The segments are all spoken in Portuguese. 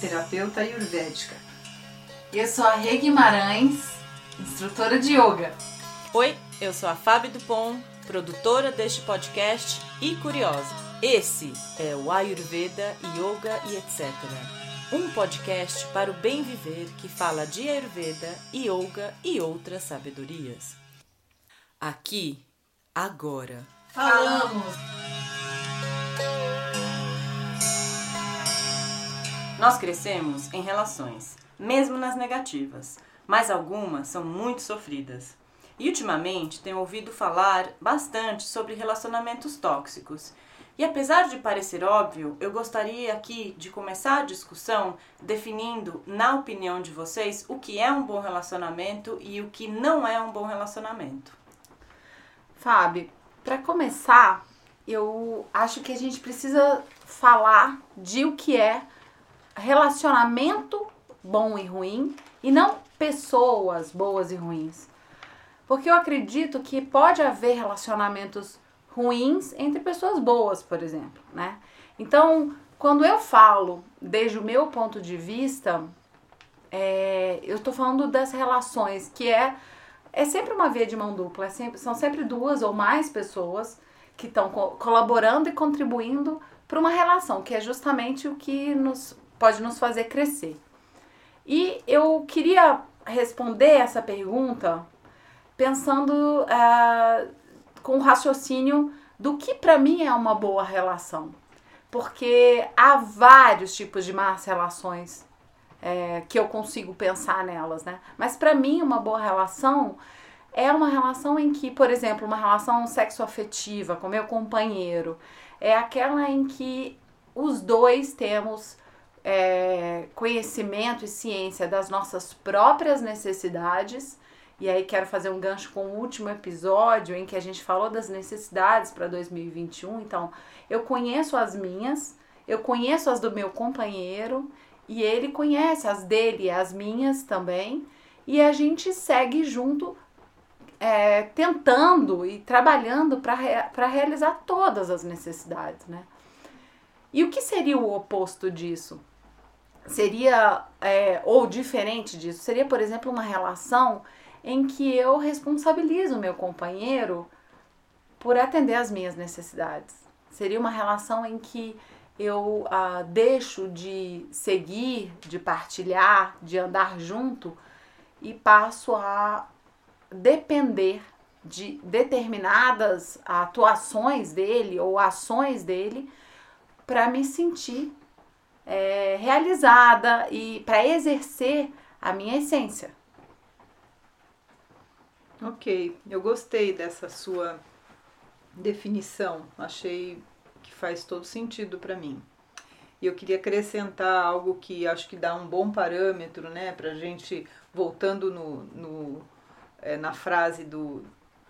terapeuta ayurvédica. Eu sou a Rê Guimarães, instrutora de yoga. Oi, eu sou a Fábio Dupont, produtora deste podcast e curiosa. Esse é o Ayurveda, Yoga e etc. Um podcast para o bem viver que fala de Ayurveda, Yoga e outras sabedorias. Aqui, agora. Falamos! Nós crescemos em relações, mesmo nas negativas, mas algumas são muito sofridas. E ultimamente tenho ouvido falar bastante sobre relacionamentos tóxicos. E apesar de parecer óbvio, eu gostaria aqui de começar a discussão definindo, na opinião de vocês, o que é um bom relacionamento e o que não é um bom relacionamento. Fábio, para começar, eu acho que a gente precisa falar de o que é relacionamento bom e ruim e não pessoas boas e ruins. Porque eu acredito que pode haver relacionamentos ruins entre pessoas boas, por exemplo, né? Então, quando eu falo desde o meu ponto de vista, é, eu estou falando das relações, que é, é sempre uma via de mão dupla, é sempre, são sempre duas ou mais pessoas que estão co colaborando e contribuindo para uma relação, que é justamente o que nos pode nos fazer crescer. E eu queria responder essa pergunta pensando uh, com o raciocínio do que para mim é uma boa relação. Porque há vários tipos de más relações é, que eu consigo pensar nelas, né? Mas para mim, uma boa relação é uma relação em que, por exemplo, uma relação sexoafetiva com meu companheiro, é aquela em que os dois temos é, conhecimento e ciência das nossas próprias necessidades. E aí quero fazer um gancho com o último episódio em que a gente falou das necessidades para 2021. Então, eu conheço as minhas, eu conheço as do meu companheiro e ele conhece as dele e as minhas também. E a gente segue junto, é, tentando e trabalhando para realizar todas as necessidades, né? E o que seria o oposto disso? Seria, é, ou diferente disso, seria, por exemplo, uma relação em que eu responsabilizo o meu companheiro por atender às minhas necessidades. Seria uma relação em que eu ah, deixo de seguir, de partilhar, de andar junto e passo a depender de determinadas atuações dele ou ações dele para me sentir é, realizada e para exercer a minha essência. Ok, eu gostei dessa sua definição, achei que faz todo sentido para mim. E eu queria acrescentar algo que acho que dá um bom parâmetro, né, para gente, voltando no, no é, na frase do,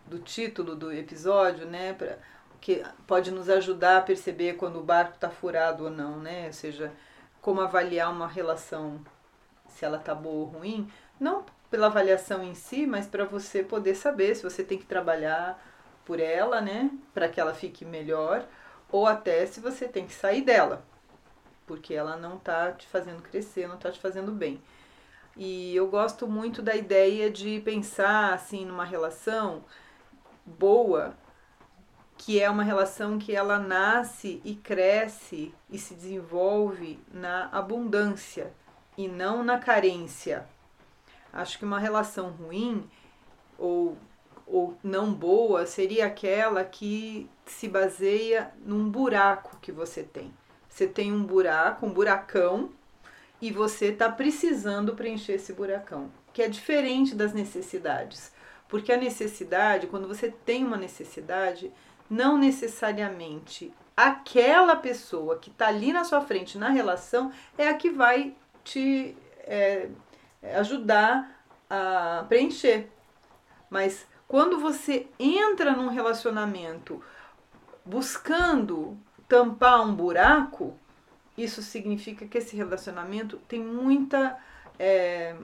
do título do episódio, né, pra, que pode nos ajudar a perceber quando o barco está furado ou não, né, ou seja, como avaliar uma relação, se ela tá boa ou ruim, não pela avaliação em si, mas para você poder saber se você tem que trabalhar por ela, né, para que ela fique melhor, ou até se você tem que sair dela, porque ela não tá te fazendo crescer, não tá te fazendo bem. E eu gosto muito da ideia de pensar assim numa relação boa que é uma relação que ela nasce e cresce e se desenvolve na abundância e não na carência. Acho que uma relação ruim ou, ou não boa seria aquela que se baseia num buraco que você tem. Você tem um buraco, um buracão, e você está precisando preencher esse buracão, que é diferente das necessidades. Porque a necessidade, quando você tem uma necessidade, não necessariamente aquela pessoa que está ali na sua frente na relação é a que vai te é, ajudar a preencher. Mas quando você entra num relacionamento buscando tampar um buraco, isso significa que esse relacionamento tem muita. É,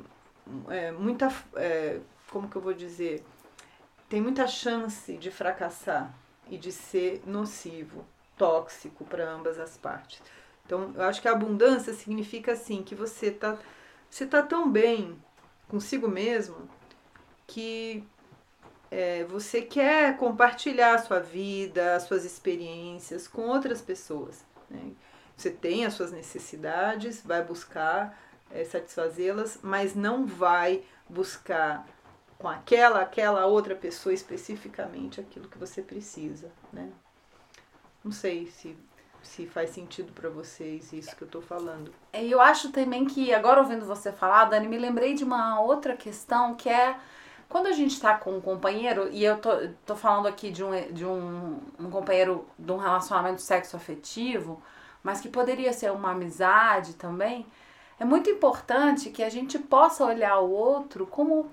é, muita. É, como que eu vou dizer? Tem muita chance de fracassar e de ser nocivo, tóxico para ambas as partes. Então, eu acho que a abundância significa assim que você tá você tá tão bem consigo mesmo que é, você quer compartilhar a sua vida, as suas experiências com outras pessoas. Né? Você tem as suas necessidades, vai buscar é, satisfazê-las, mas não vai buscar com aquela, aquela outra pessoa especificamente aquilo que você precisa, né? Não sei se se faz sentido para vocês isso que eu tô falando. É, eu acho também que agora ouvindo você falar, Dani, me lembrei de uma outra questão que é quando a gente está com um companheiro, e eu tô, tô falando aqui de, um, de um, um companheiro de um relacionamento sexo afetivo, mas que poderia ser uma amizade também, é muito importante que a gente possa olhar o outro como,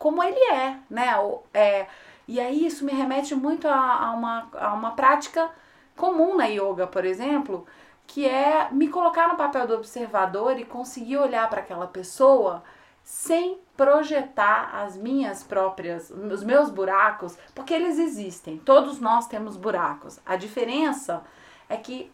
como ele é, né? É, e aí isso me remete muito a, a, uma, a uma prática comum na yoga, por exemplo, que é me colocar no papel do observador e conseguir olhar para aquela pessoa sem projetar as minhas próprias, os meus buracos, porque eles existem. Todos nós temos buracos. A diferença é que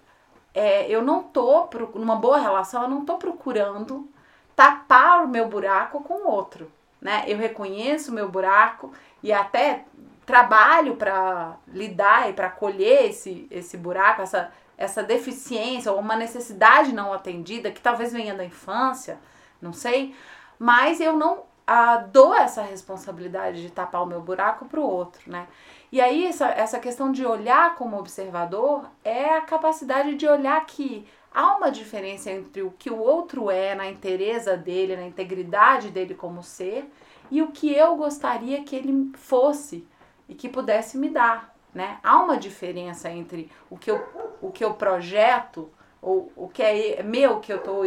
é, eu não tô numa boa relação, eu não tô procurando tapar o meu buraco com o outro, né? Eu reconheço o meu buraco e até trabalho para lidar e para colher esse, esse buraco, essa, essa deficiência ou uma necessidade não atendida que talvez venha da infância, não sei, mas eu não ah, dou essa responsabilidade de tapar o meu buraco para o outro, né? E aí, essa, essa questão de olhar como observador é a capacidade de olhar que há uma diferença entre o que o outro é na inteireza dele, na integridade dele como ser, e o que eu gostaria que ele fosse e que pudesse me dar, né? Há uma diferença entre o que eu, o que eu projeto, ou o que é meu que eu estou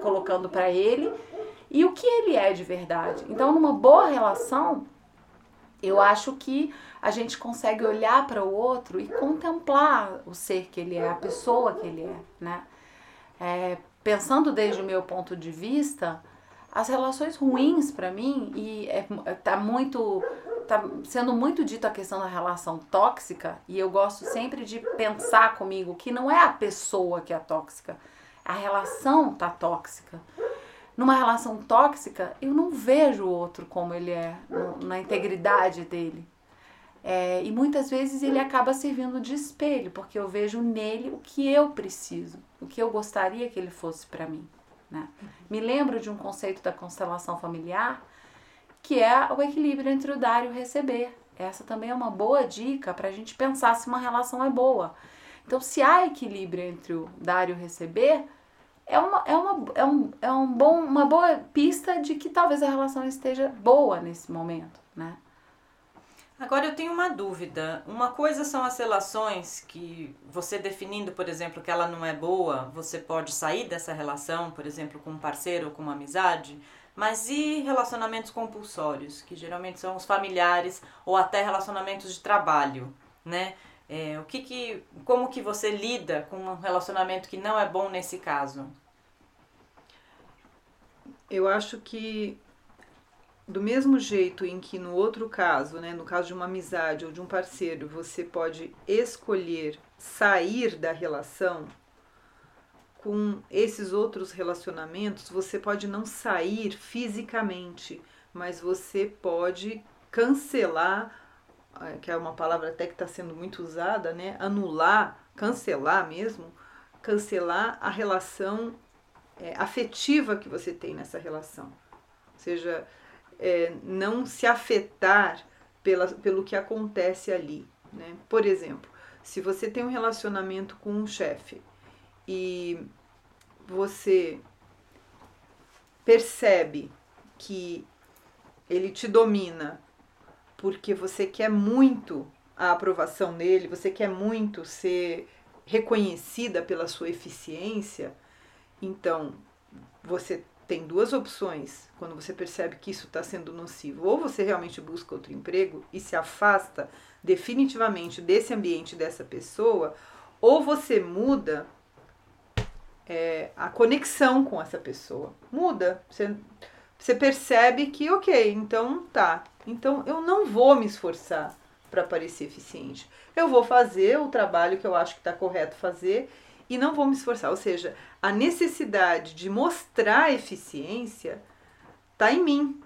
colocando para ele, e o que ele é de verdade. Então, numa boa relação, eu acho que a gente consegue olhar para o outro e contemplar o ser que ele é, a pessoa que ele é, né? É, pensando desde o meu ponto de vista, as relações ruins para mim e é, tá muito tá sendo muito dito a questão da relação tóxica e eu gosto sempre de pensar comigo que não é a pessoa que é tóxica, a relação tá tóxica. Numa relação tóxica, eu não vejo o outro como ele é, na integridade dele. É, e muitas vezes ele acaba servindo de espelho, porque eu vejo nele o que eu preciso, o que eu gostaria que ele fosse para mim. Né? Me lembro de um conceito da constelação familiar que é o equilíbrio entre o dar e o receber. Essa também é uma boa dica para a gente pensar se uma relação é boa. Então, se há equilíbrio entre o dar e o receber, é uma, é uma, é um, é um bom, uma boa pista de que talvez a relação esteja boa nesse momento, né? Agora eu tenho uma dúvida. Uma coisa são as relações que você definindo, por exemplo, que ela não é boa, você pode sair dessa relação, por exemplo, com um parceiro ou com uma amizade. Mas e relacionamentos compulsórios, que geralmente são os familiares ou até relacionamentos de trabalho, né? É, o que que, como que você lida com um relacionamento que não é bom nesse caso? Eu acho que do mesmo jeito em que no outro caso, né, no caso de uma amizade ou de um parceiro, você pode escolher sair da relação, com esses outros relacionamentos, você pode não sair fisicamente, mas você pode cancelar, eh, que é uma palavra até que está sendo muito usada, né? Anular, cancelar mesmo, cancelar a relação é, afetiva que você tem nessa relação. Ou seja, é, não se afetar pela, pelo que acontece ali. Né? Por exemplo, se você tem um relacionamento com um chefe e você percebe que ele te domina porque você quer muito a aprovação dele, você quer muito ser reconhecida pela sua eficiência, então você tem duas opções quando você percebe que isso está sendo nocivo. Ou você realmente busca outro emprego e se afasta definitivamente desse ambiente, dessa pessoa, ou você muda é, a conexão com essa pessoa. Muda. Você, você percebe que, ok, então tá. Então eu não vou me esforçar para parecer eficiente. Eu vou fazer o trabalho que eu acho que está correto fazer e não vou me esforçar. Ou seja, a necessidade de mostrar eficiência está em mim.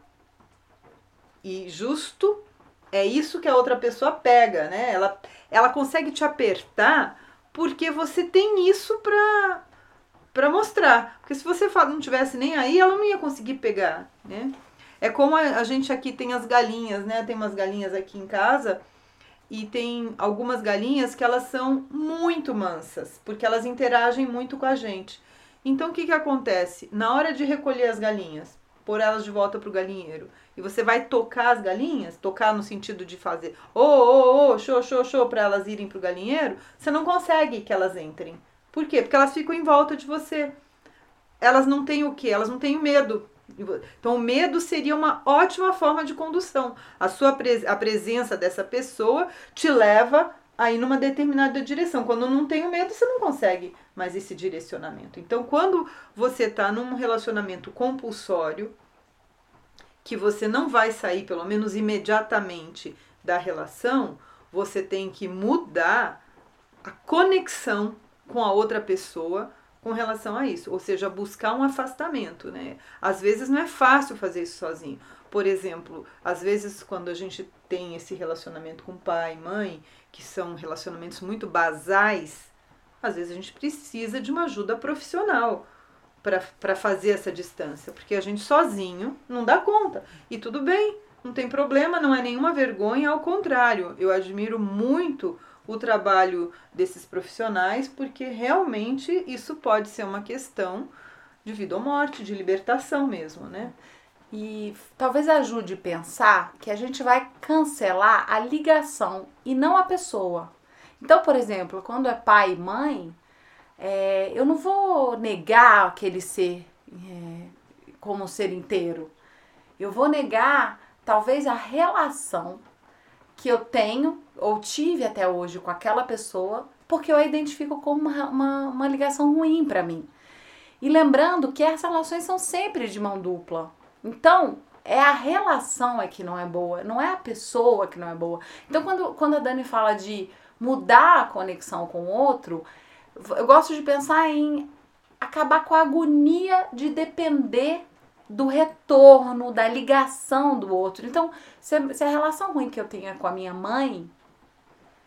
E justo é isso que a outra pessoa pega, né? Ela, ela consegue te apertar porque você tem isso para para mostrar. Porque se você não tivesse nem aí, ela não ia conseguir pegar, né? É como a, gente aqui tem as galinhas, né? Tem umas galinhas aqui em casa e tem algumas galinhas que elas são muito mansas, porque elas interagem muito com a gente. Então o que, que acontece? Na hora de recolher as galinhas, pôr elas de volta pro galinheiro, e você vai tocar as galinhas, tocar no sentido de fazer ô, ô, ô, show, show, show, para elas irem pro galinheiro, você não consegue que elas entrem. Por quê? Porque elas ficam em volta de você. Elas não têm o quê? Elas não têm medo. Então, o medo seria uma ótima forma de condução. A sua pres a presença dessa pessoa te leva a ir numa determinada direção. Quando não tem o medo, você não consegue mais esse direcionamento. Então, quando você está num relacionamento compulsório, que você não vai sair, pelo menos imediatamente, da relação, você tem que mudar a conexão com a outra pessoa com relação a isso, ou seja, buscar um afastamento, né? Às vezes não é fácil fazer isso sozinho. Por exemplo, às vezes quando a gente tem esse relacionamento com pai e mãe, que são relacionamentos muito basais, às vezes a gente precisa de uma ajuda profissional para fazer essa distância, porque a gente sozinho não dá conta. E tudo bem, não tem problema, não é nenhuma vergonha, ao contrário, eu admiro muito o trabalho desses profissionais, porque realmente isso pode ser uma questão de vida ou morte, de libertação mesmo, né? E talvez ajude a pensar que a gente vai cancelar a ligação e não a pessoa. Então, por exemplo, quando é pai e mãe, é, eu não vou negar aquele ser é, como ser inteiro. Eu vou negar talvez a relação que eu tenho ou tive até hoje com aquela pessoa, porque eu a identifico como uma, uma, uma ligação ruim para mim. E lembrando que as relações são sempre de mão dupla. Então, é a relação é que não é boa, não é a pessoa que não é boa. Então, quando, quando a Dani fala de mudar a conexão com o outro, eu gosto de pensar em acabar com a agonia de depender do retorno, da ligação do outro. Então, se, se a relação ruim que eu tenho com a minha mãe,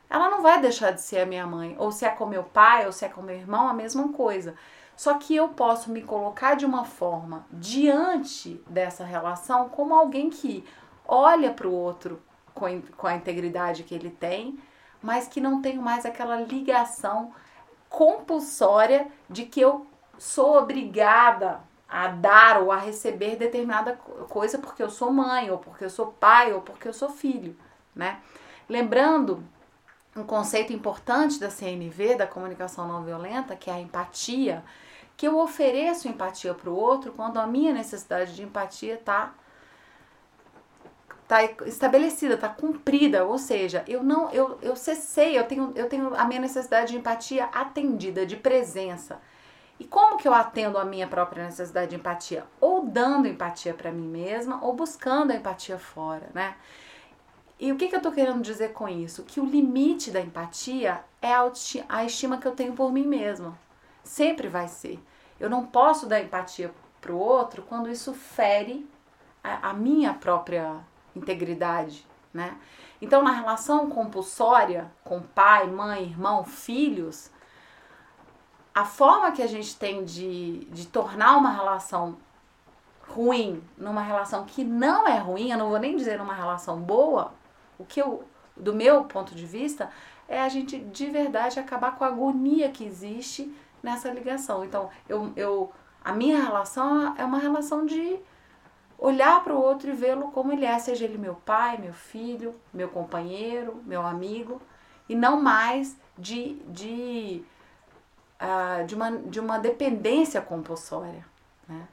ela não vai deixar de ser a minha mãe. Ou se é com meu pai, ou se é com meu irmão, a mesma coisa. Só que eu posso me colocar de uma forma diante dessa relação como alguém que olha para o outro com, com a integridade que ele tem, mas que não tem mais aquela ligação compulsória de que eu sou obrigada a dar ou a receber determinada coisa porque eu sou mãe, ou porque eu sou pai, ou porque eu sou filho, né? Lembrando um conceito importante da CNV, da comunicação não violenta, que é a empatia, que eu ofereço empatia para o outro quando a minha necessidade de empatia está tá estabelecida, está cumprida, ou seja, eu não eu, eu cessei, eu tenho, eu tenho a minha necessidade de empatia atendida, de presença. E como que eu atendo a minha própria necessidade de empatia? Ou dando empatia para mim mesma, ou buscando a empatia fora, né? E o que, que eu tô querendo dizer com isso? Que o limite da empatia é a estima que eu tenho por mim mesma. Sempre vai ser. Eu não posso dar empatia pro outro quando isso fere a, a minha própria integridade, né? Então, na relação compulsória com pai, mãe, irmão, filhos, a forma que a gente tem de, de tornar uma relação ruim numa relação que não é ruim, eu não vou nem dizer numa relação boa, o que eu, do meu ponto de vista, é a gente de verdade acabar com a agonia que existe nessa ligação. Então, eu, eu a minha relação é uma relação de olhar para o outro e vê-lo como ele é, seja ele meu pai, meu filho, meu companheiro, meu amigo, e não mais de, de de, uma, de uma dependência compulsória. Né?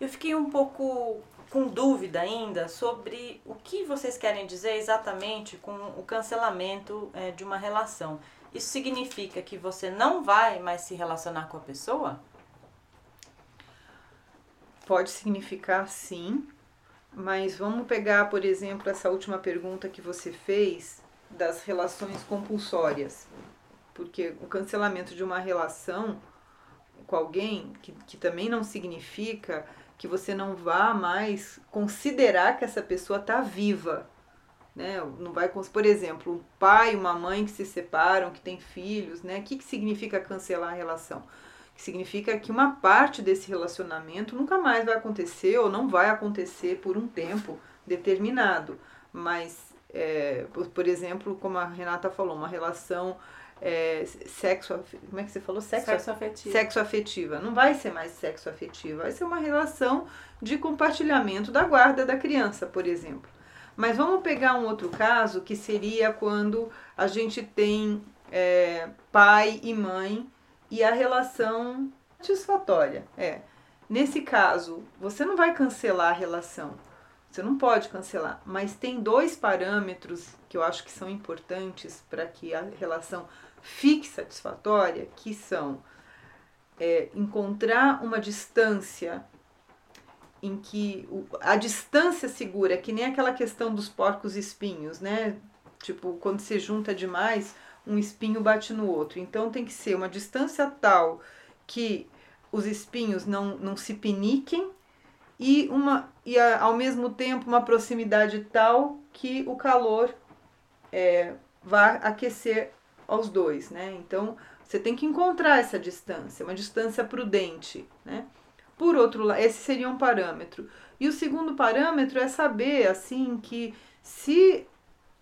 Eu fiquei um pouco com dúvida ainda sobre o que vocês querem dizer exatamente com o cancelamento é, de uma relação. Isso significa que você não vai mais se relacionar com a pessoa? Pode significar sim, mas vamos pegar, por exemplo, essa última pergunta que você fez das relações compulsórias porque o cancelamento de uma relação com alguém, que, que também não significa que você não vá mais considerar que essa pessoa está viva. Né? Não vai, por exemplo, um pai e uma mãe que se separam, que têm filhos, né? O que, que significa cancelar a relação? Significa que uma parte desse relacionamento nunca mais vai acontecer ou não vai acontecer por um tempo determinado. Mas, é, por, por exemplo, como a Renata falou, uma relação é, sexo, como é que você falou? Sexo, sexo afetiva. Sexo afetiva. Não vai ser mais sexo afetivo, vai ser uma relação de compartilhamento da guarda da criança, por exemplo. Mas vamos pegar um outro caso que seria quando a gente tem é, pai e mãe e a relação satisfatória. É. Nesse caso, você não vai cancelar a relação. Você não pode cancelar, mas tem dois parâmetros que eu acho que são importantes para que a relação fique satisfatória, que são é, encontrar uma distância em que a distância segura, que nem aquela questão dos porcos espinhos, né? Tipo, quando se junta demais, um espinho bate no outro. Então tem que ser uma distância tal que os espinhos não, não se piniquem e, uma, e a, ao mesmo tempo uma proximidade tal que o calor é, vá aquecer aos dois, né? Então você tem que encontrar essa distância, uma distância prudente, né? Por outro lado, esse seria um parâmetro. E o segundo parâmetro é saber assim que se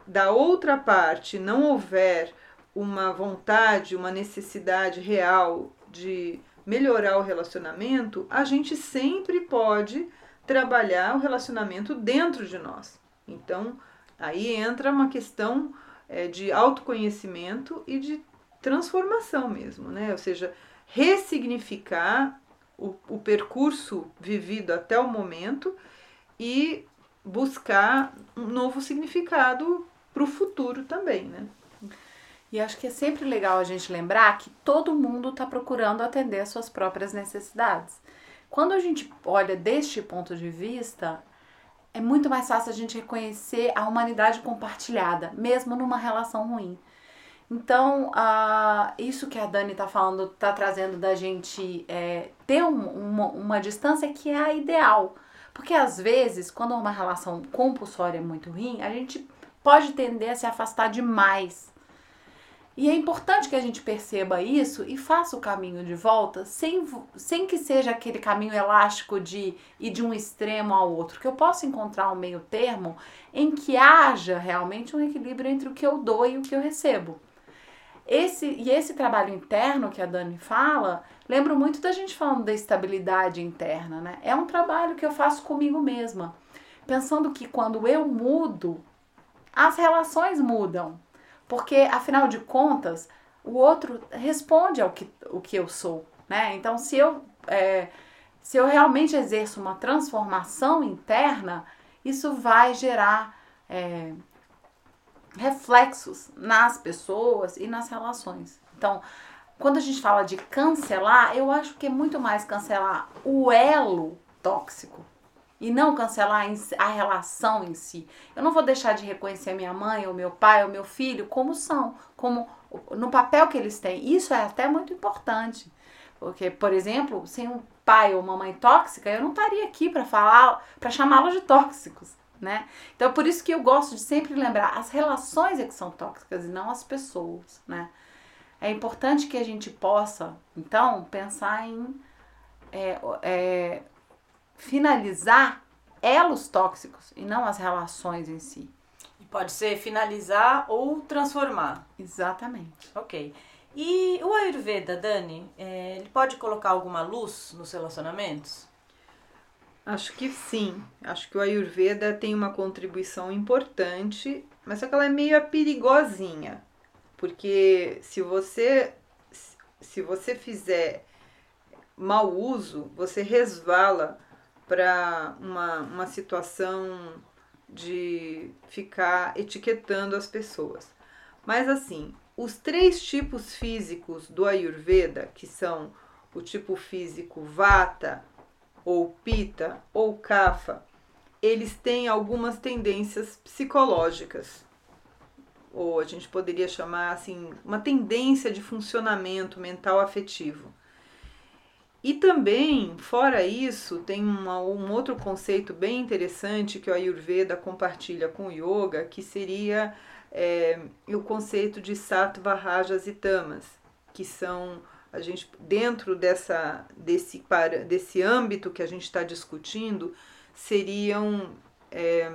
da outra parte não houver uma vontade, uma necessidade real de melhorar o relacionamento, a gente sempre pode trabalhar o relacionamento dentro de nós. Então, aí entra uma questão é, de autoconhecimento e de transformação mesmo, né? Ou seja, ressignificar o, o percurso vivido até o momento e buscar um novo significado para o futuro também, né? E acho que é sempre legal a gente lembrar que todo mundo está procurando atender às suas próprias necessidades. Quando a gente olha deste ponto de vista, é muito mais fácil a gente reconhecer a humanidade compartilhada, mesmo numa relação ruim. Então, uh, isso que a Dani está falando, está trazendo da gente é, ter um, uma, uma distância que é a ideal. Porque às vezes, quando uma relação compulsória é muito ruim, a gente pode tender a se afastar demais e é importante que a gente perceba isso e faça o caminho de volta sem, sem que seja aquele caminho elástico de ir de um extremo ao outro, que eu possa encontrar um meio termo em que haja realmente um equilíbrio entre o que eu dou e o que eu recebo. Esse, e esse trabalho interno que a Dani fala, lembro muito da gente falando da estabilidade interna, né? É um trabalho que eu faço comigo mesma, pensando que quando eu mudo, as relações mudam porque, afinal de contas, o outro responde ao que, o que eu sou, né? Então, se eu, é, se eu realmente exerço uma transformação interna, isso vai gerar é, reflexos nas pessoas e nas relações. Então, quando a gente fala de cancelar, eu acho que é muito mais cancelar o elo tóxico, e não cancelar a relação em si. Eu não vou deixar de reconhecer minha mãe, ou meu pai, ou meu filho como são, como no papel que eles têm. Isso é até muito importante. Porque, por exemplo, sem um pai ou uma mãe tóxica, eu não estaria aqui para falar, para chamá-los de tóxicos, né? Então, por isso que eu gosto de sempre lembrar, as relações é que são tóxicas e não as pessoas, né? É importante que a gente possa, então, pensar em é, é, finalizar elos tóxicos e não as relações em si. E pode ser finalizar ou transformar. Exatamente. Ok. E o Ayurveda, Dani, é, ele pode colocar alguma luz nos relacionamentos? Acho que sim. Acho que o Ayurveda tem uma contribuição importante, mas só que ela é meio perigosinha. Porque se você se você fizer mau uso, você resvala para uma, uma situação de ficar etiquetando as pessoas. Mas assim, os três tipos físicos do Ayurveda, que são o tipo físico Vata, ou Pita, ou Kapha, eles têm algumas tendências psicológicas. ou a gente poderia chamar assim, uma tendência de funcionamento mental afetivo. E também, fora isso, tem uma, um outro conceito bem interessante que o Ayurveda compartilha com o Yoga, que seria é, o conceito de Sattva, Rajas e Tamas, que são a gente dentro dessa desse para desse âmbito que a gente está discutindo seriam é,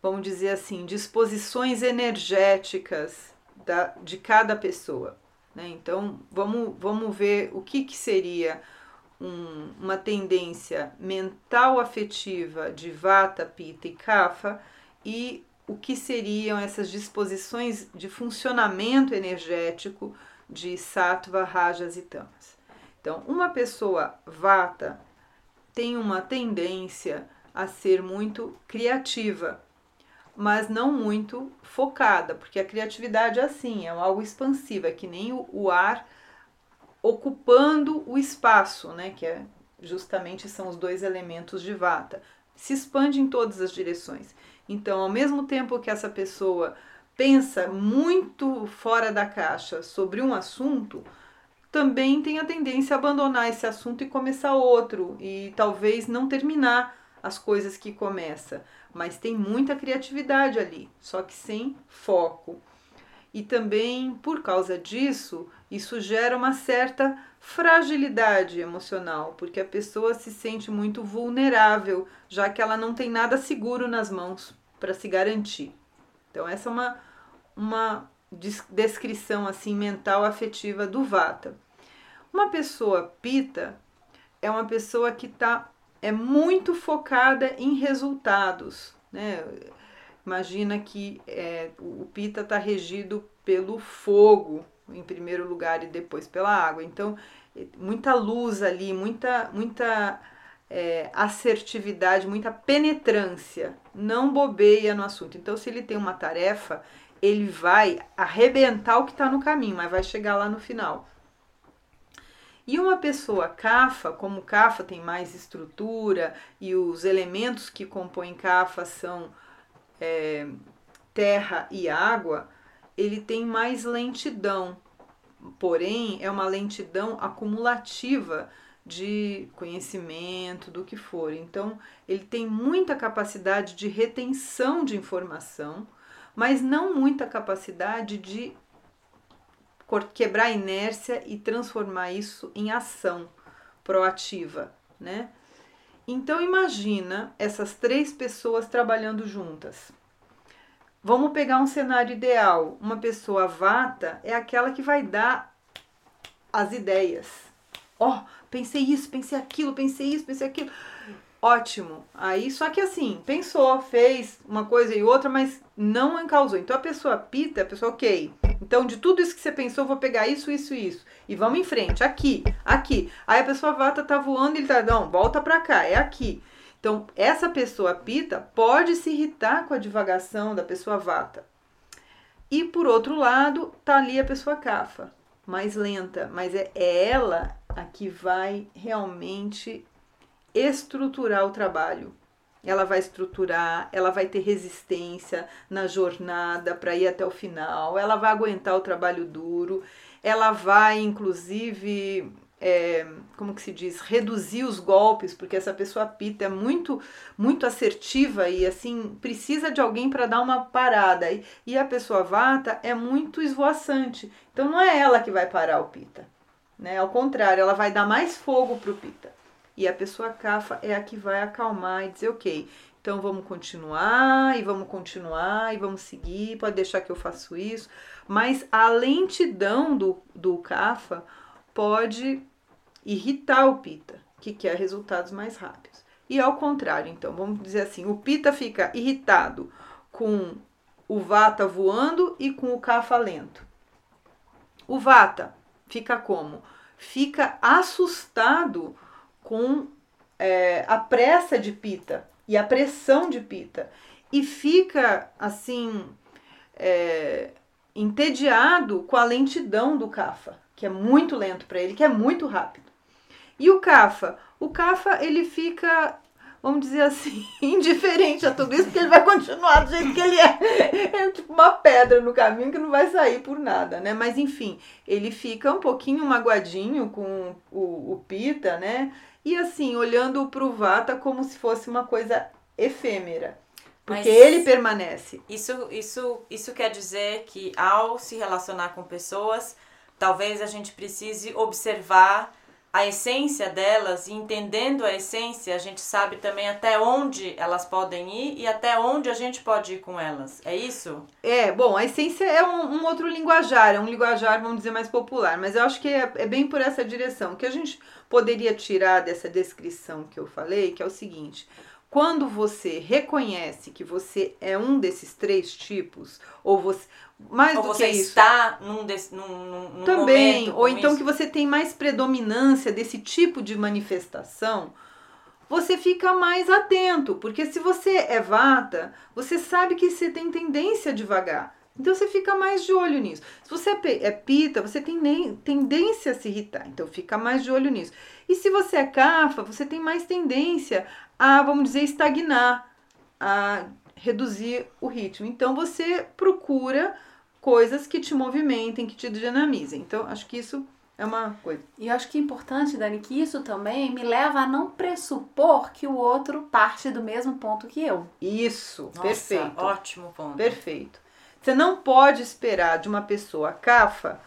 vamos dizer assim disposições energéticas da, de cada pessoa né? Então, vamos, vamos ver o que, que seria um, uma tendência mental afetiva de Vata, Pitta e Kapha e o que seriam essas disposições de funcionamento energético de Sattva, Rajas e Tamas. Então, uma pessoa Vata tem uma tendência a ser muito criativa, mas não muito focada, porque a criatividade é assim, é algo expansivo, é que nem o, o ar ocupando o espaço, né, que é justamente são os dois elementos de vata. Se expande em todas as direções. Então, ao mesmo tempo que essa pessoa pensa muito fora da caixa sobre um assunto, também tem a tendência a abandonar esse assunto e começar outro e talvez não terminar as coisas que começa mas tem muita criatividade ali, só que sem foco. E também por causa disso, isso gera uma certa fragilidade emocional, porque a pessoa se sente muito vulnerável, já que ela não tem nada seguro nas mãos para se garantir. Então essa é uma uma descrição assim mental afetiva do Vata. Uma pessoa pita é uma pessoa que está é muito focada em resultados. Né? Imagina que é, o Pita está regido pelo fogo, em primeiro lugar, e depois pela água. Então, muita luz ali, muita, muita é, assertividade, muita penetrância. Não bobeia no assunto. Então, se ele tem uma tarefa, ele vai arrebentar o que está no caminho, mas vai chegar lá no final. E uma pessoa cafa, como cafa tem mais estrutura e os elementos que compõem cafa são é, terra e água, ele tem mais lentidão. Porém, é uma lentidão acumulativa de conhecimento, do que for. Então, ele tem muita capacidade de retenção de informação, mas não muita capacidade de quebrar a inércia e transformar isso em ação proativa, né? Então imagina essas três pessoas trabalhando juntas. Vamos pegar um cenário ideal. Uma pessoa vata é aquela que vai dar as ideias. Ó, oh, pensei isso, pensei aquilo, pensei isso, pensei aquilo. Ótimo. Aí, só que assim, pensou, fez uma coisa e outra, mas não encausou. Então a pessoa pita, a pessoa, ok. Então, de tudo isso que você pensou, vou pegar isso, isso e isso. E vamos em frente, aqui, aqui. Aí a pessoa vata tá voando e ele tá, não, volta pra cá, é aqui. Então, essa pessoa pita pode se irritar com a divagação da pessoa vata. E por outro lado, tá ali a pessoa cafa, mais lenta, mas é ela a que vai realmente estruturar o trabalho. Ela vai estruturar, ela vai ter resistência na jornada para ir até o final, ela vai aguentar o trabalho duro, ela vai inclusive é, como que se diz, reduzir os golpes, porque essa pessoa pita é muito, muito assertiva e assim precisa de alguém para dar uma parada. E, e a pessoa vata é muito esvoaçante. Então não é ela que vai parar o pita, né? Ao contrário, ela vai dar mais fogo pro pita. E a pessoa cafa é a que vai acalmar e dizer, ok, então vamos continuar e vamos continuar e vamos seguir, pode deixar que eu faço isso. Mas a lentidão do, do cafa pode irritar o pita, que quer resultados mais rápidos. E ao contrário, então, vamos dizer assim, o pita fica irritado com o vata voando e com o kafa lento. O vata fica como? Fica assustado com é, a pressa de Pita e a pressão de Pita e fica assim é, entediado com a lentidão do Cafa, que é muito lento para ele, que é muito rápido. E o Cafa, o Cafa ele fica vamos dizer assim, indiferente a tudo isso, porque ele vai continuar do jeito que ele é. É tipo uma pedra no caminho que não vai sair por nada, né? Mas enfim, ele fica um pouquinho magoadinho com o, o Pita, né? E assim, olhando pro Vata como se fosse uma coisa efêmera. Porque Mas ele permanece. Isso, isso, isso quer dizer que ao se relacionar com pessoas, talvez a gente precise observar a essência delas e entendendo a essência, a gente sabe também até onde elas podem ir e até onde a gente pode ir com elas. É isso? É, bom, a essência é um, um outro linguajar, é um linguajar, vamos dizer, mais popular, mas eu acho que é, é bem por essa direção. O que a gente poderia tirar dessa descrição que eu falei, que é o seguinte: quando você reconhece que você é um desses três tipos, ou você. Mais Ou do você que isso. está num, des, num, num, Também, ou então isso. que você tem mais predominância desse tipo de manifestação, você fica mais atento, porque se você é vata, você sabe que você tem tendência a devagar. Então você fica mais de olho nisso. Se você é é pita, você tem nem- tendência a se irritar, então fica mais de olho nisso. E se você é cafa, você tem mais tendência a, vamos dizer, estagnar, a reduzir o ritmo. Então você procura coisas que te movimentem, que te dinamizem. Então, acho que isso é uma coisa. E eu acho que é importante, Dani, que isso também me leva a não pressupor que o outro parte do mesmo ponto que eu. Isso, Nossa, perfeito. Ótimo ponto. Perfeito. Você não pode esperar de uma pessoa cafa,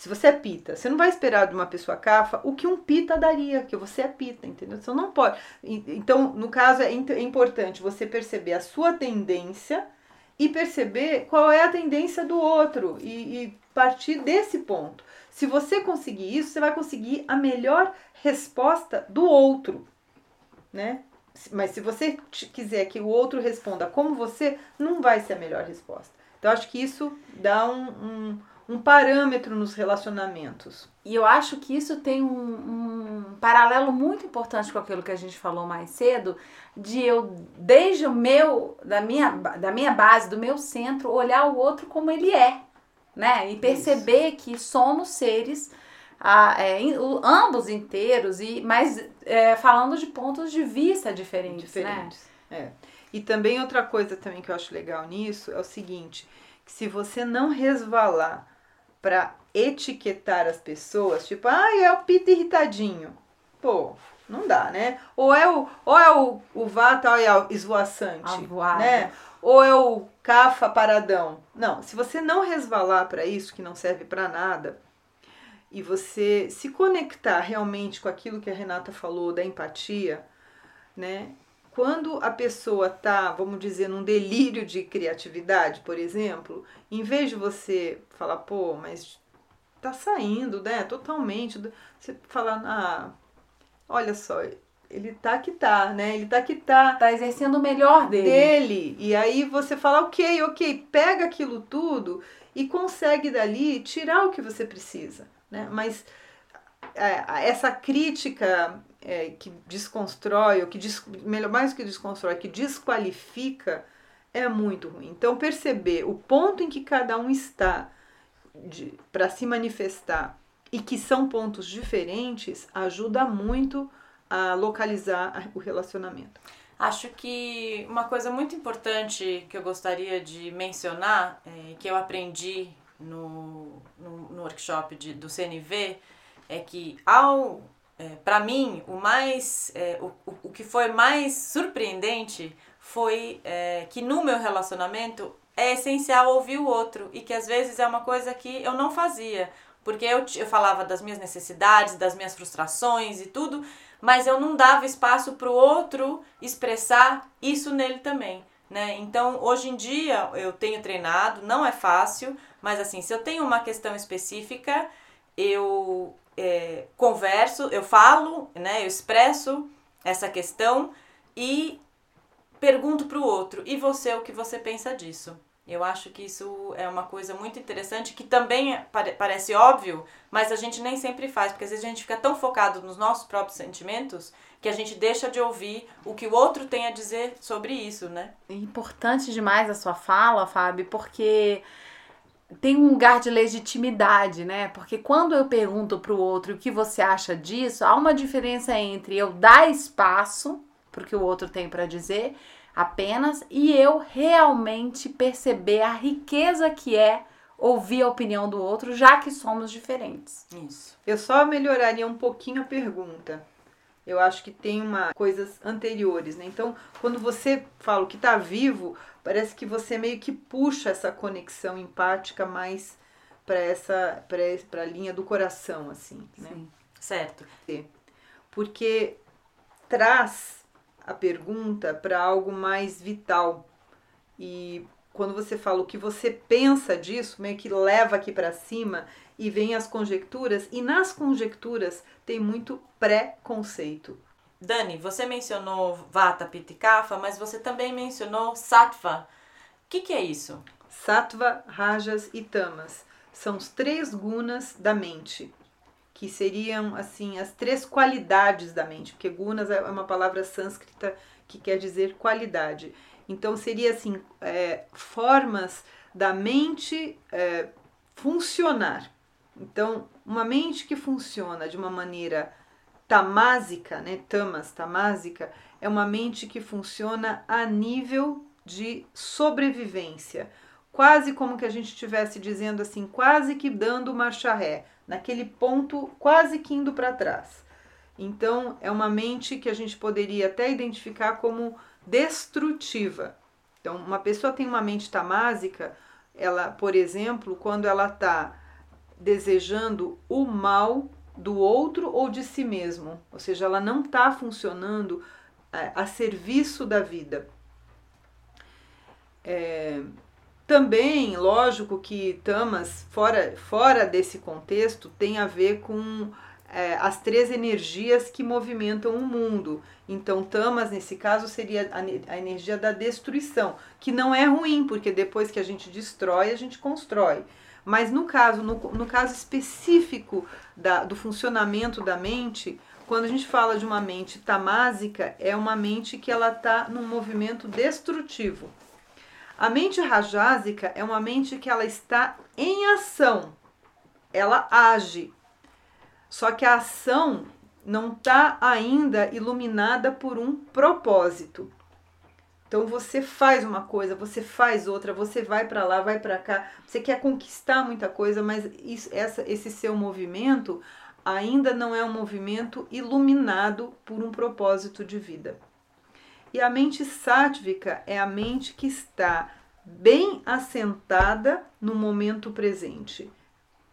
se você é pita, você não vai esperar de uma pessoa cafa o que um pita daria, que você é pita, entendeu? Você não pode. Então, no caso, é é importante você perceber a sua tendência e perceber qual é a tendência do outro e, e partir desse ponto. Se você conseguir isso, você vai conseguir a melhor resposta do outro, né? Mas se você quiser que o outro responda como você, não vai ser a melhor resposta. Então, acho que isso dá um, um, um parâmetro nos relacionamentos. E eu acho que isso tem um, um paralelo muito importante com aquilo que a gente falou mais cedo, de eu, desde o meu, da minha, da minha base, do meu centro, olhar o outro como ele é, né? E perceber que somos seres ah, é, ambos inteiros, e mas é, falando de pontos de vista diferentes, né? diferentes. É. E também outra coisa também que eu acho legal nisso é o seguinte, que se você não resvalar para etiquetar as pessoas, tipo, ah, é o pita irritadinho. Pô, não dá, né? Ou é o, ou é o, o vata, é o esvoaçante, né? Ou é o cafa paradão. Não, se você não resvalar para isso, que não serve para nada, e você se conectar realmente com aquilo que a Renata falou da empatia, né? Quando a pessoa tá, vamos dizer, num delírio de criatividade, por exemplo, em vez de você falar, pô, mas tá saindo, né? Totalmente. Você falar, ah, olha só, ele tá que tá, né? Ele tá que tá Tá exercendo o melhor dele. dele. E aí você fala, ok, ok, pega aquilo tudo e consegue dali tirar o que você precisa, né? Mas é, essa crítica é, que desconstrói, ou que des, melhor mais que desconstrói, que desqualifica, é muito ruim. Então perceber o ponto em que cada um está para se manifestar e que são pontos diferentes ajuda muito a localizar o relacionamento. Acho que uma coisa muito importante que eu gostaria de mencionar, é, que eu aprendi no, no, no workshop de, do CNV, é que ao é, para mim o mais é, o, o, que foi mais surpreendente foi é, que no meu relacionamento é essencial ouvir o outro e que às vezes é uma coisa que eu não fazia porque eu, eu falava das minhas necessidades, das minhas frustrações e tudo, mas eu não dava espaço para o outro expressar isso nele também. Né? Então, hoje em dia, eu tenho treinado, não é fácil, mas assim, se eu tenho uma questão específica, eu é, converso, eu falo, né? eu expresso essa questão e pergunto para o outro, e você, o que você pensa disso? Eu acho que isso é uma coisa muito interessante, que também pare parece óbvio, mas a gente nem sempre faz, porque às vezes a gente fica tão focado nos nossos próprios sentimentos que a gente deixa de ouvir o que o outro tem a dizer sobre isso, né? É importante demais a sua fala, Fábio, porque tem um lugar de legitimidade, né? Porque quando eu pergunto para o outro o que você acha disso, há uma diferença entre eu dar espaço para que o outro tem para dizer, apenas e eu realmente perceber a riqueza que é ouvir a opinião do outro, já que somos diferentes. Isso. Eu só melhoraria um pouquinho a pergunta. Eu acho que tem uma coisas anteriores, né? Então, quando você fala que está vivo, parece que você meio que puxa essa conexão empática mais para essa para a linha do coração, assim, né? Sim. Certo. Porque traz a pergunta para algo mais vital. E quando você fala o que você pensa disso, meio que leva aqui para cima e vem as conjecturas, e nas conjecturas tem muito pré-conceito. Dani, você mencionou Vata, Pitta Kapha, mas você também mencionou Sattva. O que, que é isso? Sattva, Rajas e Tamas são os três gunas da mente que seriam assim as três qualidades da mente, porque gunas é uma palavra sânscrita que quer dizer qualidade. Então seria assim é, formas da mente é, funcionar. Então uma mente que funciona de uma maneira tamásica, né, tamas, tamásica, é uma mente que funciona a nível de sobrevivência, quase como que a gente estivesse dizendo assim, quase que dando marcha ré naquele ponto quase que indo para trás. Então, é uma mente que a gente poderia até identificar como destrutiva. Então, uma pessoa tem uma mente tamásica, ela, por exemplo, quando ela está desejando o mal do outro ou de si mesmo, ou seja, ela não está funcionando é, a serviço da vida. É, também, lógico que tamas, fora, fora desse contexto, tem a ver com é, as três energias que movimentam o mundo. Então, tamas, nesse caso, seria a, a, energia da destruição, que não é ruim, porque depois que a gente destrói, a gente constrói. Mas no caso, no, no caso específico da, do funcionamento da mente, quando a gente fala de uma mente tamásica, é uma mente que ela está num movimento destrutivo. A mente rajásica é uma mente que ela está em ação, ela age. Só que a ação não está ainda iluminada por um propósito. Então você faz uma coisa, você faz outra, você vai para lá, vai para cá, você quer conquistar muita coisa, mas isso, essa, esse seu movimento ainda não é um movimento iluminado por um propósito de vida. E a mente sátvica é a mente que está bem assentada no momento presente.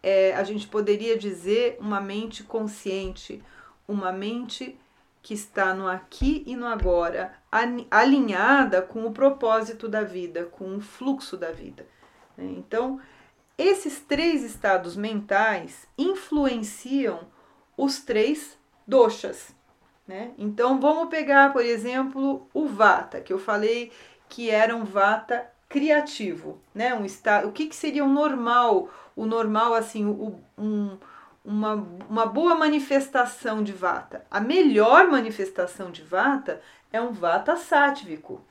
É, a gente poderia dizer uma mente consciente, uma mente que está no aqui e no agora, alinhada com o propósito da vida, com o fluxo da vida. Então, esses três estados mentais influenciam os três doshas. Né? Então vamos pegar, por exemplo, o Vata, que eu falei que era um Vata criativo, né? Um estado, o que, que seria o normal? O normal, assim, o, um, uma, uma boa manifestação de Vata. A melhor manifestação de Vata é um Vata sátvico,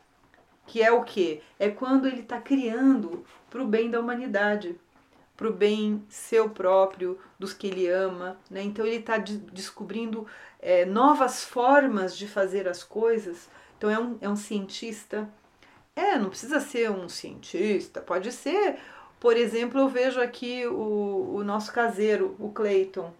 que é o que? É quando ele está criando para o bem da humanidade para o bem seu próprio, dos que ele ama. Né? Então ele está de descobrindo é, novas formas de fazer as coisas. Então é um, é um cientista. É, não precisa ser um cientista, pode ser. Por exemplo, eu vejo aqui o, o nosso caseiro, o Cleiton.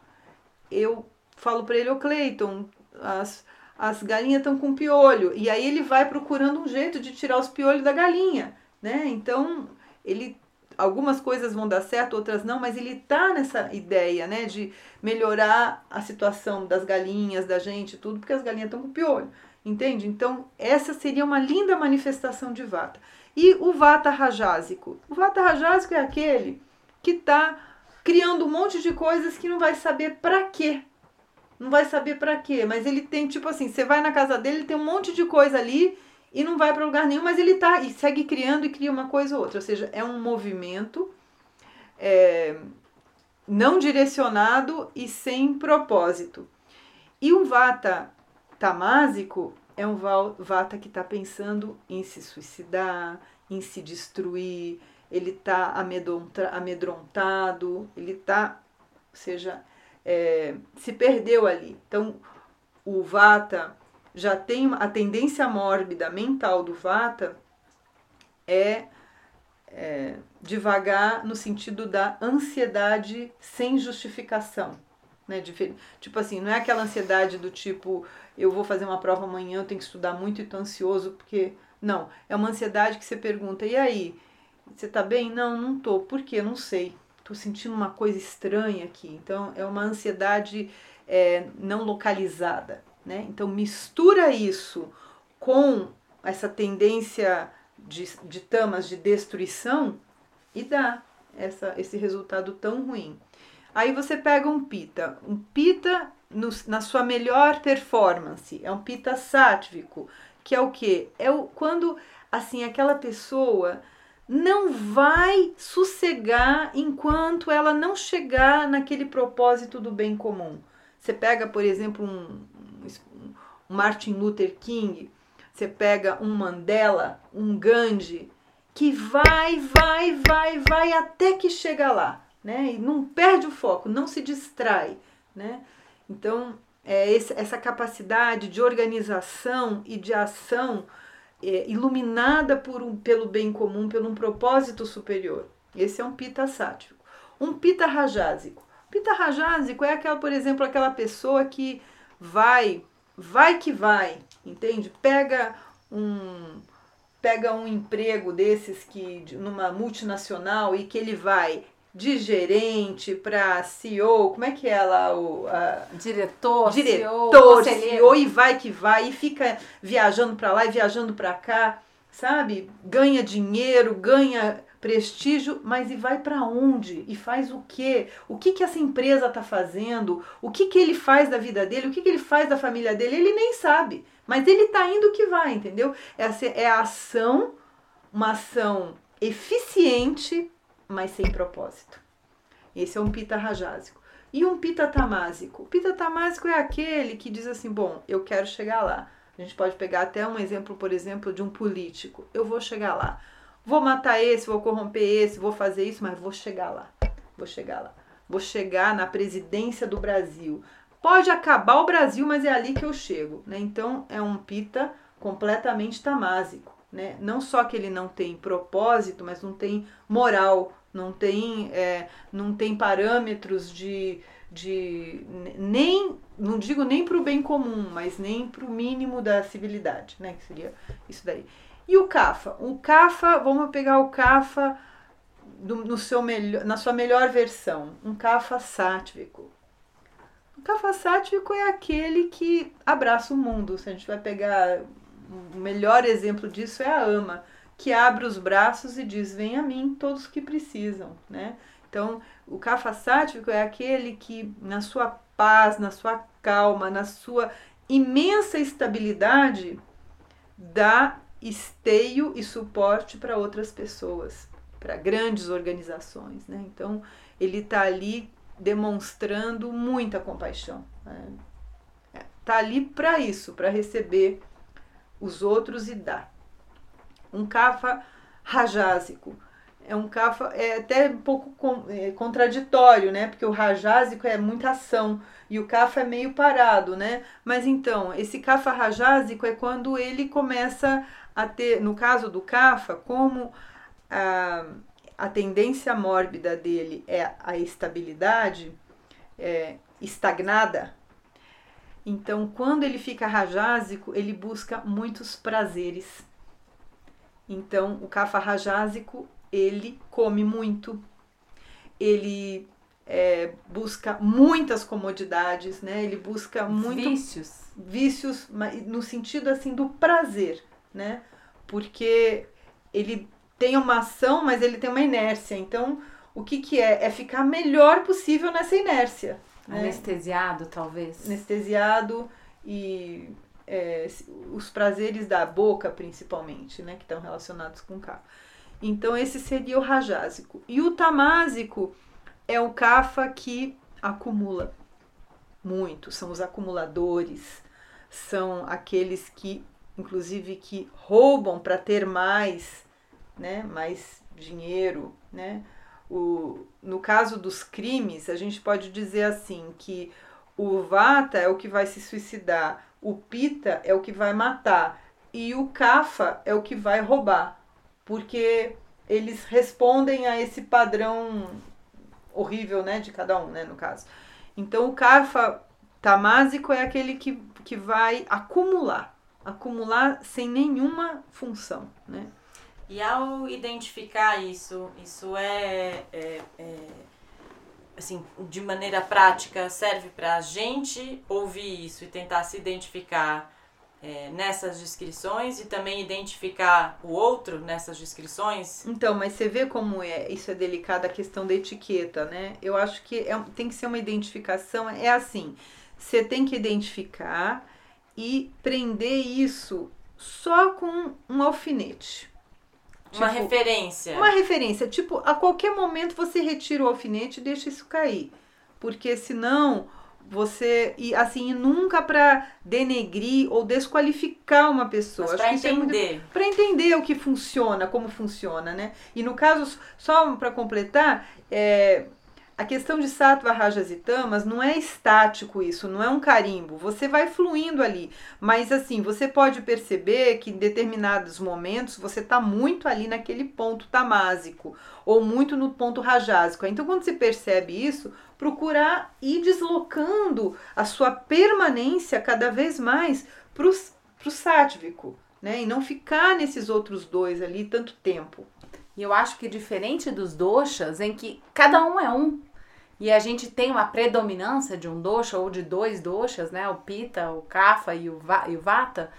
Eu falo para ele, ô Cleiton, as, as galinhas estão com piolho. E aí ele vai procurando um jeito de tirar os piolhos da galinha. Né? Então, ele algumas coisas vão dar certo, outras não, mas ele tá nessa ideia, né, de melhorar a situação das galinhas, da gente, tudo, porque as galinhas estão com piolho, entende? Então, essa seria uma linda manifestação de vata. E o vata rajásico? O vata rajásico é aquele que tá criando um monte de coisas que não vai saber para quê. Não vai saber para quê, mas ele tem tipo assim, você vai na casa dele, ele tem um monte de coisa ali e não vai para lugar nenhum, mas ele tá e segue criando e cria uma coisa ou outra. Ou seja, é um movimento é, não direcionado e sem propósito. E um vata tamásico é um vata que está pensando em se suicidar, em se destruir, ele está amedrontado, ele está, ou seja, é, se perdeu ali. Então, o vata já tem a tendência mórbida mental do vata é, é devagar no sentido da ansiedade sem justificação. Né? Tipo assim, não é aquela ansiedade do tipo, eu vou fazer uma prova amanhã, eu tenho que estudar muito e tô ansioso porque. Não, é uma ansiedade que você pergunta, e aí? Você tá bem? Não, não tô. Por quê? Não sei. Tô sentindo uma coisa estranha aqui. Então, é uma ansiedade é, não localizada. Né? Então, mistura isso com essa tendência de, de tamas de destruição e dá essa, esse resultado tão ruim. Aí você pega um pita. Um pita no, na sua melhor performance. É um pita sátvico. Que é o quê? É o, quando, assim, aquela pessoa não vai sossegar enquanto ela não chegar naquele propósito do bem comum. Você pega, por exemplo, um, um Martin Luther King, você pega um Mandela, um Gandhi, que vai, vai, vai, vai até que chega lá, né? E não perde o foco, não se distrai, né? Então, é esse, essa capacidade de organização e de ação é, iluminada por um, pelo bem comum, pelo um propósito superior. Esse é um pita sático. Um pita rajásico. Pita rajásico é aquela, por exemplo, aquela pessoa que vai, vai que vai, entende? Pega um pega um emprego desses que numa multinacional e que ele vai de gerente para CEO, como é que é lá o a, diretor, diretor, CEO, CEO e vai que vai e fica viajando para lá e viajando para cá, sabe? Ganha dinheiro, ganha prestígio, mas e vai para onde? E faz o quê? O que que essa empresa está fazendo? O que que ele faz da vida dele? O que que ele faz da família dele? Ele nem sabe, mas ele está indo que vai, entendeu? Essa é a ação, uma ação eficiente mas sem propósito. Esse é um pita rajásico. E um pita tamásico? O pita tamásico é aquele que diz assim: bom, eu quero chegar lá. A gente pode pegar até um exemplo, por exemplo, de um político. Eu vou chegar lá. Vou matar esse, vou corromper esse, vou fazer isso, mas vou chegar lá. Vou chegar lá. Vou chegar na presidência do Brasil. Pode acabar o Brasil, mas é ali que eu chego. Né? Então é um pita completamente tamásico. Né? Não só que ele não tem propósito, mas não tem moral, não tem, é, não tem parâmetros de, de nem, não digo nem para o bem comum, mas nem para o mínimo da civilidade, né? Que seria isso daí. E o CAFA? O CAFA, vamos pegar o CAFA no seu melhor, na sua melhor versão, um CAFA sátvico. O CAFA sátvico é aquele que abraça o mundo. Se a gente vai pegar o melhor exemplo disso é a ama, que abre os braços e diz: Vem a mim todos que precisam, né? Então, o cafa sático é aquele que, na sua paz, na sua calma, na sua imensa estabilidade, dá esteio e suporte para outras pessoas, para grandes organizações. Né? Então, ele está ali demonstrando muita compaixão. Está né? Tá ali para isso, para receber os outros e dar. Um cafa rajásico. É um cafa, é até um pouco é, contraditório, né? Porque o rajásico é muita ação e o cafa é meio parado, né? Mas então, esse cafa rajásico é quando ele começa a ter, no caso do cafa, como a, a tendência mórbida dele é a estabilidade é, estagnada, então, quando ele fica rajásico, ele busca muitos prazeres. Então, o cafa rajásico, ele come muito, ele é, busca muitas comodidades, né? Ele busca muito vícios, vícios no sentido assim do prazer, né? Porque ele tem uma ação, mas ele tem uma inércia. Então, o que que é? É ficar melhor possível nessa inércia. Né? Anestesiado, talvez. Anestesiado e é, os prazeres da boca, principalmente, né? Que estão relacionados com o kafa. Então, esse seria o rajásico. E o tamásico é o kafa que acumula muito. São os acumuladores, são aqueles que, inclusive, que roubam para ter mais, né? Mais dinheiro, né? O, no caso dos crimes, a gente pode dizer assim que o Vata é o que vai se suicidar o pita é o que vai matar e o kafa é o que vai roubar, porque eles respondem a esse padrão horrível, né, de cada um, né, no caso. Então o kafa tamásico é aquele que, que vai acumular, acumular sem nenhuma função, né? E ao identificar isso, isso é, é, é assim, de maneira prática, serve para a gente ouvir isso e tentar se identificar é, nessas descrições e também identificar o outro nessas descrições? Então, mas você vê como é isso é delicado a questão da etiqueta, né? Eu acho que é, tem que ser uma identificação, é assim, você tem que identificar e prender isso só com um alfinete. Uma tipo, referência. Uma referência. Tipo, a qualquer momento você retira o alfinete e deixa isso cair. Porque senão você e assim nunca para denegrir ou desqualificar uma pessoa para entender para entender o que funciona como funciona né e no caso só para completar é, a questão de sattva, rajas e tamas não é estático isso, não é um carimbo. Você vai fluindo ali, mas assim, você pode perceber que em determinados momentos você está muito ali naquele ponto tamásico ou muito no ponto rajásico. Então, quando você percebe isso, procurar ir deslocando a sua permanência cada vez mais para o sátvico, né? E não ficar nesses outros dois ali tanto tempo. E eu acho que diferente dos doshas, em que cada um é um, e a gente tem uma predominância de um dosha ou de dois doshas, né? O pita, o kapha e o, va e o vata.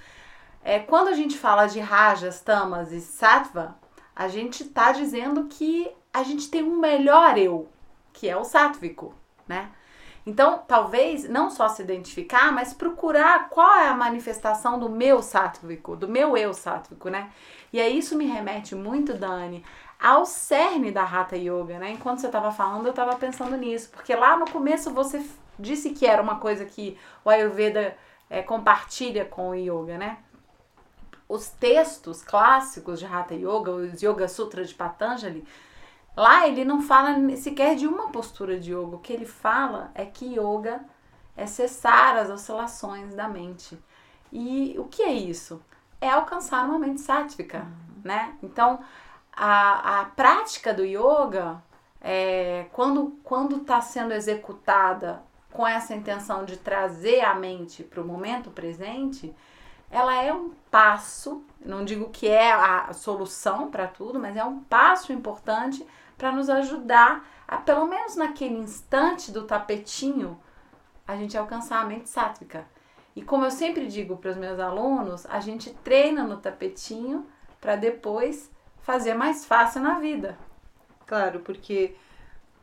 É, quando a gente fala de rajas, tamas e sattva, a gente está dizendo que a gente tem um melhor eu, que é o sáttvico, né? Então, talvez não só se identificar, mas procurar qual é a manifestação do meu sáttvico, do meu eu sáttvico, né? E aí isso me remete muito, Dani, ao cerne da Hatha Yoga, né? Enquanto você estava falando, eu estava pensando nisso, porque lá no começo você disse que era uma coisa que o Ayurveda é, compartilha com o Yoga, né? Os textos clássicos de Hatha Yoga, os Yoga Sutras de Patanjali, lá ele não fala sequer de uma postura de yoga. O que ele fala é que yoga é cessar as oscilações da mente. E o que é isso? É alcançar uma mente sátrica, uhum. né? Então, a, a prática do yoga, é, quando está sendo executada com essa intenção de trazer a mente para o momento presente, ela é um passo, não digo que é a solução para tudo, mas é um passo importante para nos ajudar a, pelo menos naquele instante do tapetinho, a gente alcançar a mente sátrica. E como eu sempre digo para os meus alunos, a gente treina no tapetinho para depois fazer mais fácil na vida. Claro, porque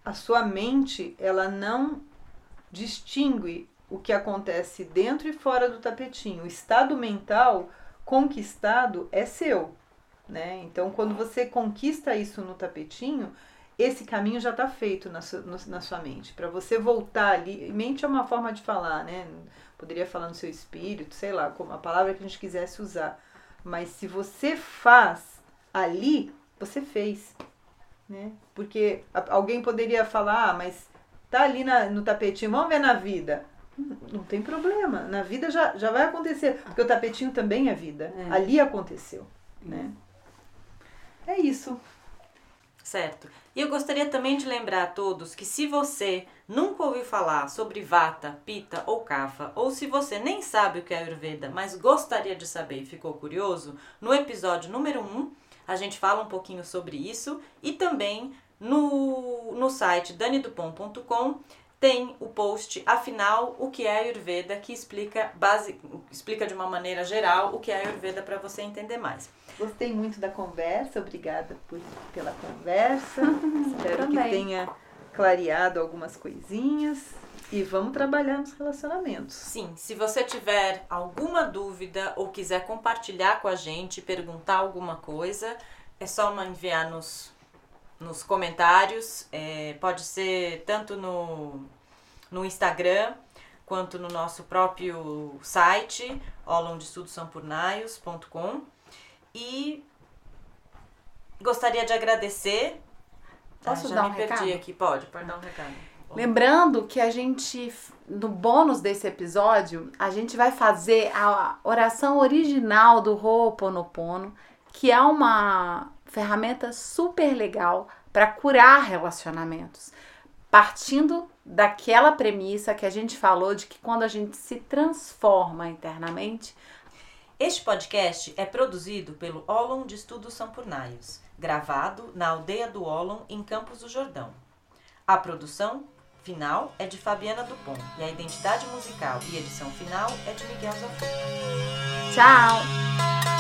a sua mente, ela não distingue o que acontece dentro e fora do tapetinho. O estado mental conquistado é seu, né? Então, quando você conquista isso no tapetinho, esse caminho já está feito na sua, na sua mente. Para você voltar ali, mente é uma forma de falar, né? Poderia falar no seu espírito, sei lá, como a palavra que a gente quisesse usar. Mas se você faz ali você fez, né? Porque alguém poderia falar, ah, mas tá ali na, no tapetinho, vamos ver na vida. Não tem problema, na vida já, já vai acontecer, porque o tapetinho também é vida. É. Ali aconteceu, né? É isso. Certo. E eu gostaria também de lembrar a todos que se você nunca ouviu falar sobre Vata, Pita ou Kapha, ou se você nem sabe o que é Ayurveda, mas gostaria de saber e ficou curioso, no episódio número 1 a gente fala um pouquinho sobre isso e também no, no site danidupont.com tem o post Afinal, o que é Ayurveda, que explica, base, explica de uma maneira geral o que é Ayurveda para você entender mais. Gostei muito da conversa, obrigada por, pela conversa. Espero que tenha clareado algumas coisinhas. E vamos trabalhar nos relacionamentos. Sim, se você tiver alguma dúvida ou quiser compartilhar com a gente, perguntar alguma coisa, é só enviar nos, nos comentários. É, pode ser tanto no, no Instagram quanto no nosso próprio site, olondestudosampurnaios.com. E gostaria de agradecer. Posso ah, já dar me um perdi recado? aqui, pode, pode dar um recado. Lembrando que a gente, no bônus desse episódio, a gente vai fazer a oração original do Ho'oponopono, que é uma ferramenta super legal para curar relacionamentos. Partindo daquela premissa que a gente falou de que quando a gente se transforma internamente. Este podcast é produzido pelo Olon de Estudos Sampurnaios, gravado na aldeia do Olon, em Campos do Jordão. A produção final é de Fabiana Dupont e a identidade musical e edição final é de Miguel Zafir. Tchau!